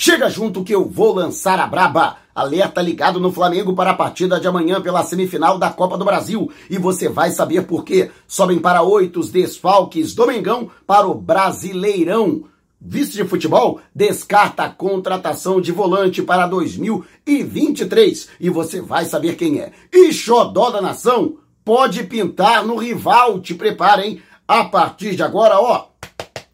Chega junto que eu vou lançar a braba. Alerta ligado no Flamengo para a partida de amanhã pela semifinal da Copa do Brasil. E você vai saber por quê. Sobem para oito os desfalques do Mengão para o Brasileirão. Vice de futebol descarta a contratação de volante para 2023. E você vai saber quem é. E Xodó da Nação pode pintar no rival. Te preparem. A partir de agora, ó,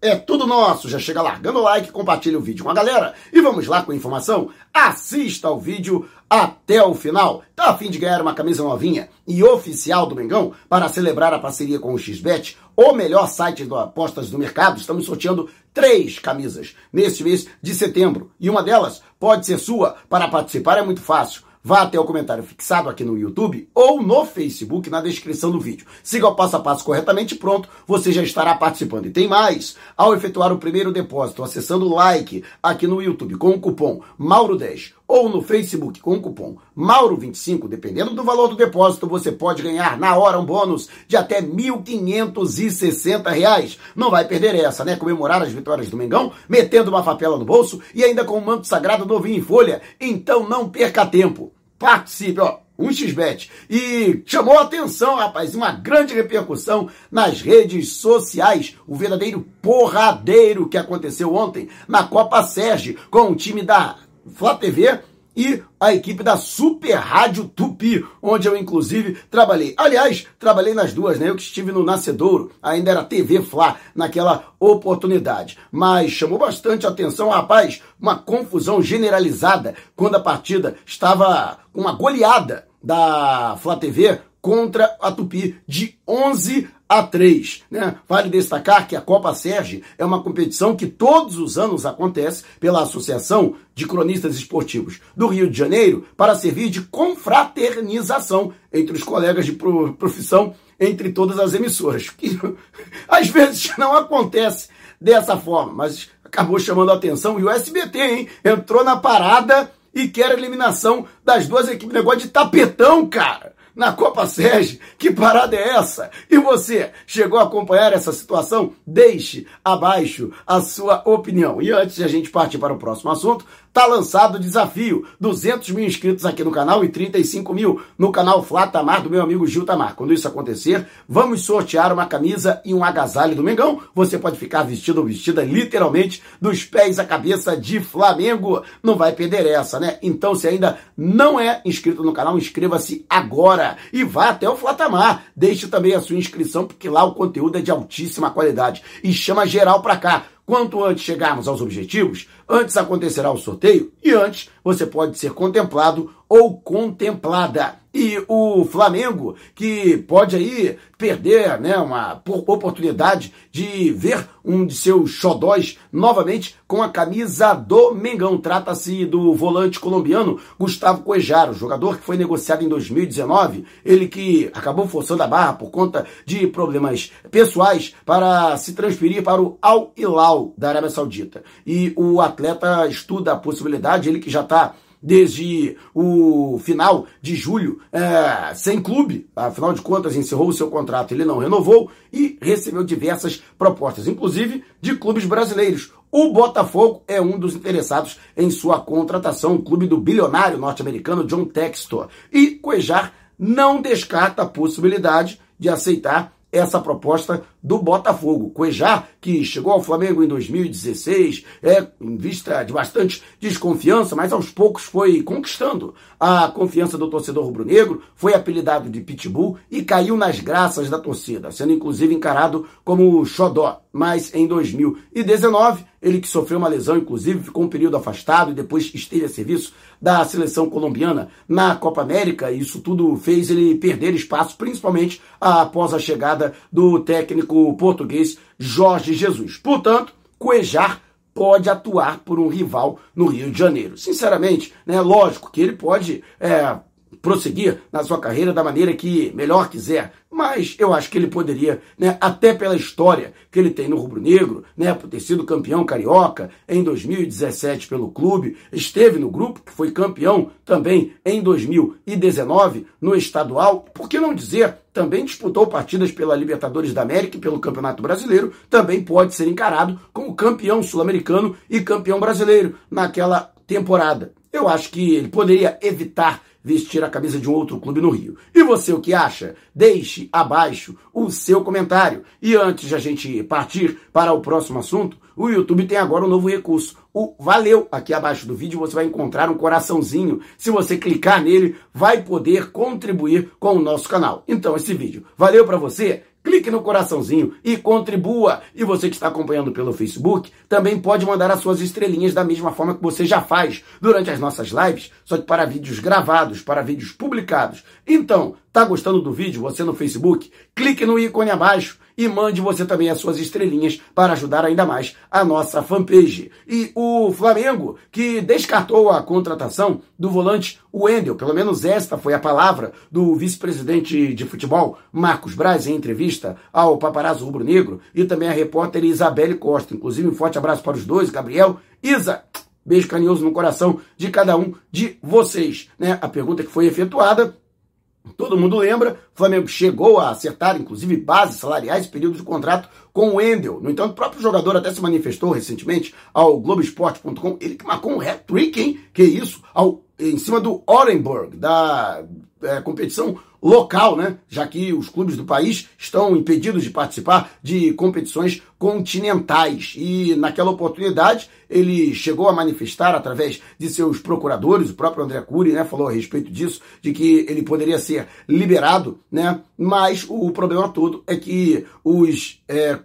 é tudo nosso. Já chega largando o like, compartilha o vídeo com a galera. E vamos lá com a informação? Assista ao vídeo até o final. Tá a fim de ganhar uma camisa novinha e oficial do Mengão para celebrar a parceria com o XBET, o melhor site de apostas do mercado? Estamos sorteando três camisas neste mês de setembro. E uma delas pode ser sua. Para participar é muito fácil Vá até o comentário fixado aqui no YouTube ou no Facebook na descrição do vídeo. Siga o passo a passo corretamente pronto, você já estará participando. E tem mais! Ao efetuar o primeiro depósito acessando o like aqui no YouTube com o cupom Mauro10 ou no Facebook com o cupom Mauro25, dependendo do valor do depósito, você pode ganhar na hora um bônus de até R$ 1.560. Não vai perder essa, né? Comemorar as vitórias do Mengão, metendo uma papela no bolso e ainda com o manto sagrado novinho em folha. Então não perca tempo participe, ó, um xbet. E chamou a atenção, rapaz, uma grande repercussão nas redes sociais, o verdadeiro porradeiro que aconteceu ontem na Copa Sérgio com o time da Flá TV e a equipe da Super Rádio Tupi, onde eu inclusive trabalhei. Aliás, trabalhei nas duas, né? Eu que estive no Nascedouro, ainda era TV Fla naquela oportunidade. Mas chamou bastante atenção, rapaz, uma confusão generalizada quando a partida estava com uma goleada da Flá TV contra a Tupi de 11 a 3. Né? Vale destacar que a Copa Serge é uma competição que todos os anos acontece pela Associação de Cronistas Esportivos do Rio de Janeiro para servir de confraternização entre os colegas de profissão entre todas as emissoras. Que às vezes não acontece dessa forma, mas acabou chamando a atenção e o SBT, hein? Entrou na parada e quer a eliminação das duas equipes. Negócio de tapetão, cara na Copa Sérgio. Que parada é essa? E você chegou a acompanhar essa situação? Deixe abaixo a sua opinião. E antes de a gente partir para o próximo assunto, tá lançado o desafio. 200 mil inscritos aqui no canal e 35 mil no canal Flatamar do meu amigo Gil Tamar. Quando isso acontecer, vamos sortear uma camisa e um agasalho do Mengão. Você pode ficar vestido ou vestida literalmente dos pés à cabeça de Flamengo. Não vai perder essa, né? Então, se ainda não é inscrito no canal, inscreva-se agora e vá até o Flatamar. Deixe também a sua inscrição, porque lá o conteúdo é de altíssima qualidade. E chama geral pra cá. Quanto antes chegarmos aos objetivos, antes acontecerá o sorteio e antes você pode ser contemplado ou contemplada. E o Flamengo, que pode aí perder né, uma oportunidade de ver um de seus xodóis novamente com a camisa do Mengão. Trata-se do volante colombiano Gustavo Cuejaro, jogador que foi negociado em 2019, ele que acabou forçando a barra por conta de problemas pessoais para se transferir para o Al Hilal da Arábia Saudita. E o atleta estuda a possibilidade, ele que já está desde o final de julho é, sem clube. Afinal de contas, encerrou o seu contrato, ele não renovou e recebeu diversas propostas, inclusive de clubes brasileiros. O Botafogo é um dos interessados em sua contratação, o clube do bilionário norte-americano John Textor. E Cuejar não descarta a possibilidade de aceitar essa proposta do Botafogo. Cuejá, que chegou ao Flamengo em 2016, é em vista de bastante desconfiança, mas aos poucos foi conquistando a confiança do torcedor rubro-negro, foi apelidado de Pitbull e caiu nas graças da torcida, sendo inclusive encarado como xodó. Mas em 2019, ele que sofreu uma lesão, inclusive, ficou um período afastado e depois esteve a serviço da seleção colombiana na Copa América. Isso tudo fez ele perder espaço, principalmente após a chegada do técnico português Jorge Jesus. Portanto, Cuejar pode atuar por um rival no Rio de Janeiro. Sinceramente, né, lógico que ele pode é, prosseguir na sua carreira da maneira que melhor quiser. Mas eu acho que ele poderia, né, até pela história que ele tem no rubro-negro, né, por ter sido campeão carioca em 2017 pelo clube, esteve no grupo, que foi campeão também em 2019 no estadual, por que não dizer, também disputou partidas pela Libertadores da América e pelo Campeonato Brasileiro, também pode ser encarado como campeão sul-americano e campeão brasileiro naquela temporada. Eu acho que ele poderia evitar vestir a camisa de um outro clube no Rio. E você o que acha? Deixe abaixo o seu comentário. E antes de a gente partir para o próximo assunto, o YouTube tem agora um novo recurso. O Valeu, aqui abaixo do vídeo você vai encontrar um coraçãozinho. Se você clicar nele, vai poder contribuir com o nosso canal. Então esse vídeo valeu para você? Clique no coraçãozinho e contribua. E você que está acompanhando pelo Facebook, também pode mandar as suas estrelinhas da mesma forma que você já faz durante as nossas lives, só que para vídeos gravados, para vídeos publicados. Então, tá gostando do vídeo, você no Facebook? Clique no ícone abaixo e mande você também as suas estrelinhas para ajudar ainda mais a nossa fanpage. E o Flamengo, que descartou a contratação do volante Wendel, pelo menos esta foi a palavra do vice-presidente de futebol, Marcos Braz, em entrevista ao paparazzo rubro-negro, e também a repórter Isabelle Costa. Inclusive, um forte abraço para os dois, Gabriel, Isa, beijo carinhoso no coração de cada um de vocês. Né? A pergunta que foi efetuada Todo mundo lembra, o Flamengo chegou a acertar, inclusive, bases salariais e períodos de contrato com o Wendel. No entanto, o próprio jogador até se manifestou recentemente ao Globoesporte.com. Ele que marcou um hat-trick, hein? Que isso? Ao, em cima do Orenburg, da é, competição local, né? Já que os clubes do país estão impedidos de participar de competições continentais. E naquela oportunidade ele chegou a manifestar através de seus procuradores, o próprio André Cury, né, falou a respeito disso, de que ele poderia ser liberado, né? Mas o problema todo é que os é,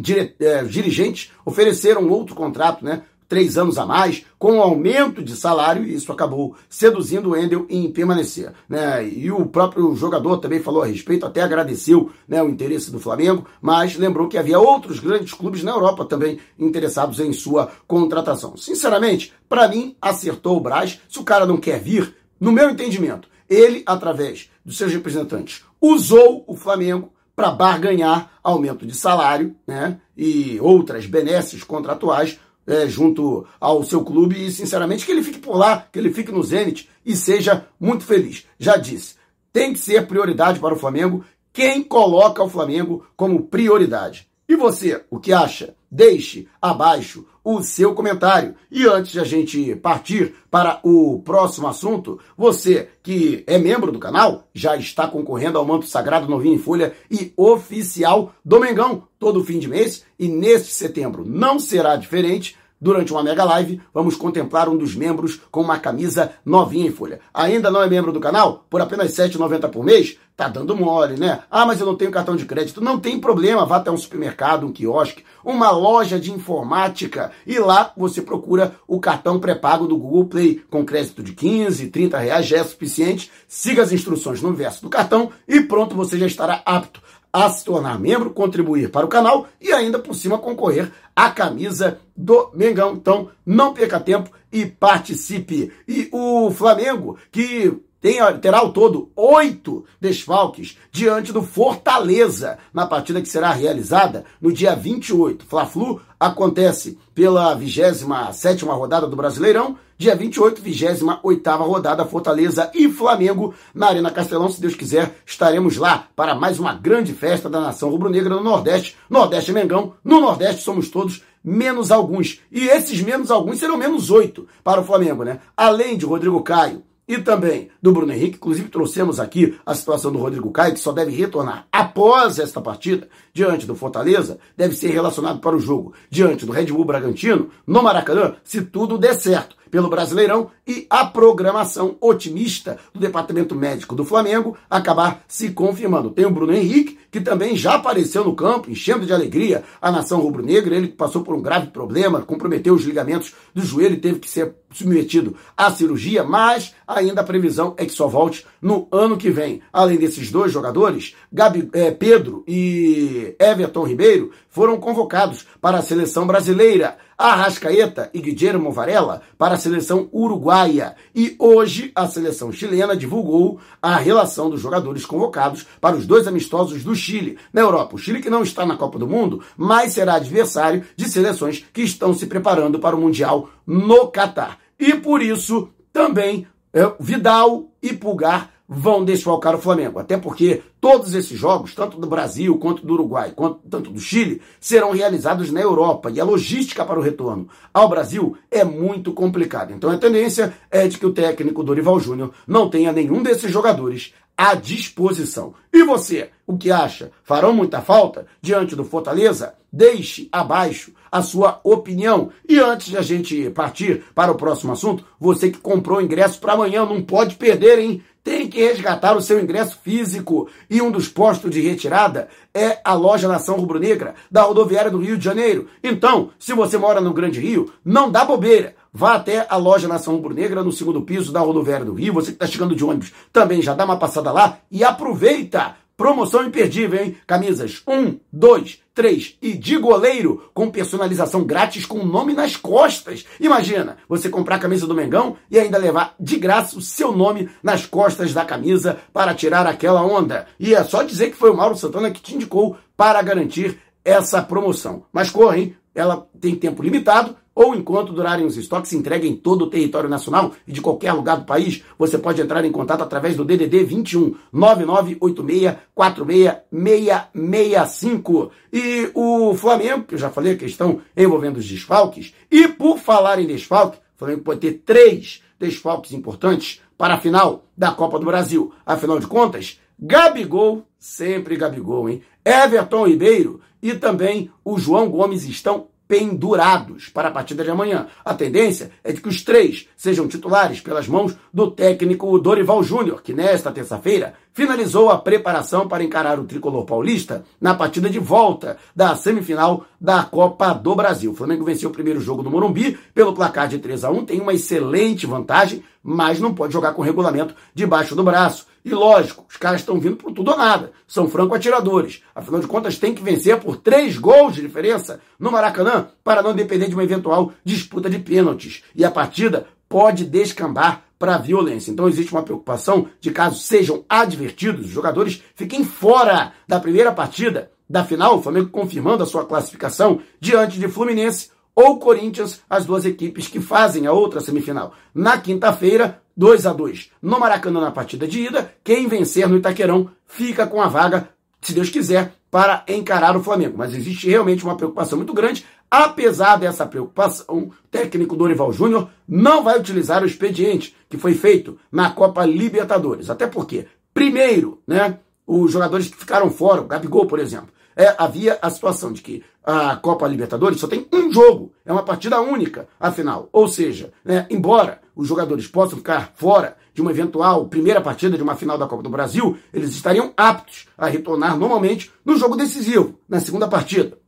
dire, é, dirigentes ofereceram outro contrato, né? Três anos a mais, com um aumento de salário, e isso acabou seduzindo o Endel em permanecer. Né? E o próprio jogador também falou a respeito, até agradeceu né, o interesse do Flamengo, mas lembrou que havia outros grandes clubes na Europa também interessados em sua contratação. Sinceramente, para mim, acertou o Braz. Se o cara não quer vir, no meu entendimento, ele, através dos seus representantes, usou o Flamengo para barganhar aumento de salário né, e outras benesses contratuais é, junto ao seu clube e, sinceramente, que ele fique por lá, que ele fique no Zenit e seja muito feliz. Já disse, tem que ser prioridade para o Flamengo quem coloca o Flamengo como prioridade. E você, o que acha? Deixe abaixo o seu comentário. E antes de a gente partir para o próximo assunto, você que é membro do canal já está concorrendo ao manto sagrado novinho em folha e oficial do Mengão todo fim de mês. E neste setembro não será diferente. Durante uma mega live, vamos contemplar um dos membros com uma camisa novinha em folha. Ainda não é membro do canal? Por apenas R$ 7,90 por mês? Tá dando mole, né? Ah, mas eu não tenho cartão de crédito. Não tem problema, vá até um supermercado, um quiosque, uma loja de informática e lá você procura o cartão pré-pago do Google Play com crédito de 15, 30 reais, já é suficiente. Siga as instruções no verso do cartão e pronto, você já estará apto a se tornar membro, contribuir para o canal e ainda por cima concorrer à camisa do Mengão. Então, não perca tempo e participe. E o Flamengo, que tem, terá ao todo oito desfalques diante do Fortaleza na partida que será realizada no dia 28. Fla-Flu acontece pela 27 rodada do Brasileirão, dia 28, 28 rodada Fortaleza e Flamengo na Arena Castelão. Se Deus quiser, estaremos lá para mais uma grande festa da nação rubro-negra no Nordeste. Nordeste é Mengão, no Nordeste somos todos menos alguns. E esses menos alguns serão menos oito para o Flamengo, né? Além de Rodrigo Caio, e também do Bruno Henrique. Inclusive, trouxemos aqui a situação do Rodrigo Caio, que só deve retornar após esta partida, diante do Fortaleza, deve ser relacionado para o jogo diante do Red Bull Bragantino, no Maracanã, se tudo der certo pelo Brasileirão e a programação otimista do Departamento Médico do Flamengo acabar se confirmando. Tem o Bruno Henrique, que também já apareceu no campo, enchendo de alegria a nação rubro-negra. Ele passou por um grave problema, comprometeu os ligamentos do joelho e teve que ser submetido à cirurgia, mas ainda a previsão é que só volte no ano que vem. Além desses dois jogadores, Gabi, é, Pedro e Everton Ribeiro foram convocados para a seleção brasileira. Arrascaeta e Guilherme Varela para a seleção uruguaia. E hoje a seleção chilena divulgou a relação dos jogadores convocados para os dois amistosos do Chile na Europa. O Chile que não está na Copa do Mundo, mas será adversário de seleções que estão se preparando para o Mundial no Catar. E por isso também é, Vidal e Pulgar vão desfalcar o Flamengo. Até porque todos esses jogos, tanto do Brasil quanto do Uruguai, quanto tanto do Chile, serão realizados na Europa e a logística para o retorno ao Brasil é muito complicada. Então a tendência é de que o técnico Dorival Júnior não tenha nenhum desses jogadores à disposição. E você, o que acha? Farão muita falta diante do Fortaleza? Deixe abaixo a sua opinião. E antes de a gente partir para o próximo assunto, você que comprou ingresso para amanhã não pode perder, hein? Tem que resgatar o seu ingresso físico. E um dos postos de retirada é a loja Nação Rubro-Negra da rodoviária do Rio de Janeiro. Então, se você mora no Grande Rio, não dá bobeira. Vá até a loja Nação Rubro-Negra no segundo piso da rodoviária do Rio. Você que está chegando de ônibus também já dá uma passada lá e aproveita Promoção imperdível, hein? Camisas 1, 2, 3 e de goleiro com personalização grátis com o nome nas costas. Imagina, você comprar a camisa do Mengão e ainda levar de graça o seu nome nas costas da camisa para tirar aquela onda. E é só dizer que foi o Mauro Santana que te indicou para garantir essa promoção. Mas corre, hein? Ela tem tempo limitado ou enquanto durarem os estoques entregue em todo o território nacional e de qualquer lugar do país, você pode entrar em contato através do DDD 21 9986 46665. E o Flamengo, que eu já falei a questão envolvendo os desfalques, e por falar em desfalque, o Flamengo pode ter três desfalques importantes para a final da Copa do Brasil. Afinal de contas, Gabigol, sempre Gabigol, hein? Everton Ribeiro e também o João Gomes estão pendurados para a partida de amanhã. A tendência é de que os três sejam titulares pelas mãos do técnico Dorival Júnior, que nesta terça-feira finalizou a preparação para encarar o tricolor paulista na partida de volta da semifinal da Copa do Brasil. O Flamengo venceu o primeiro jogo do Morumbi pelo placar de 3 a 1, tem uma excelente vantagem, mas não pode jogar com regulamento debaixo do braço. E lógico, os caras estão vindo por tudo ou nada. São franco-atiradores. Afinal de contas, tem que vencer por três gols de diferença no Maracanã para não depender de uma eventual disputa de pênaltis. E a partida pode descambar para a violência. Então existe uma preocupação de caso sejam advertidos, os jogadores fiquem fora da primeira partida da final, o Flamengo confirmando a sua classificação diante de Fluminense ou Corinthians, as duas equipes que fazem a outra semifinal. Na quinta-feira, 2 a 2 no Maracanã na partida de ida. Quem vencer no Itaquerão fica com a vaga, se Deus quiser, para encarar o Flamengo. Mas existe realmente uma preocupação muito grande. Apesar dessa preocupação, o técnico Dorival Júnior não vai utilizar o expediente que foi feito na Copa Libertadores. Até porque, primeiro, né, os jogadores que ficaram fora, o Gabigol, por exemplo, é, havia a situação de que a Copa Libertadores só tem um jogo, é uma partida única, afinal. Ou seja, né, embora os jogadores possam ficar fora de uma eventual primeira partida de uma final da Copa do Brasil, eles estariam aptos a retornar normalmente no jogo decisivo, na segunda partida.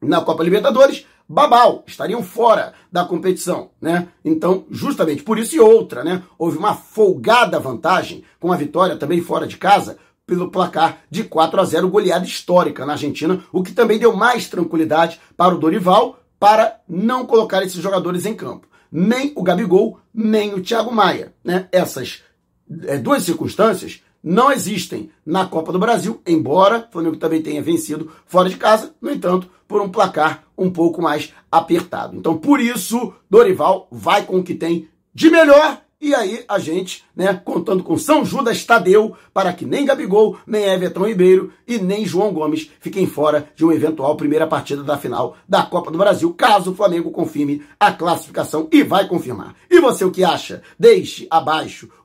Na Copa Libertadores, babau, estariam fora da competição, né? Então, justamente por isso e outra, né? Houve uma folgada vantagem com a vitória também fora de casa pelo placar de 4 a 0, goleada histórica na Argentina, o que também deu mais tranquilidade para o Dorival para não colocar esses jogadores em campo. Nem o Gabigol, nem o Thiago Maia. Né? Essas é, duas circunstâncias não existem na Copa do Brasil, embora o Flamengo também tenha vencido fora de casa, no entanto, por um placar um pouco mais apertado. Então, por isso, Dorival vai com o que tem de melhor e aí a gente, né, contando com São Judas Tadeu, para que nem Gabigol, nem Everton Ribeiro e nem João Gomes fiquem fora de uma eventual primeira partida da final da Copa do Brasil, caso o Flamengo confirme a classificação e vai confirmar. E você o que acha? Deixe abaixo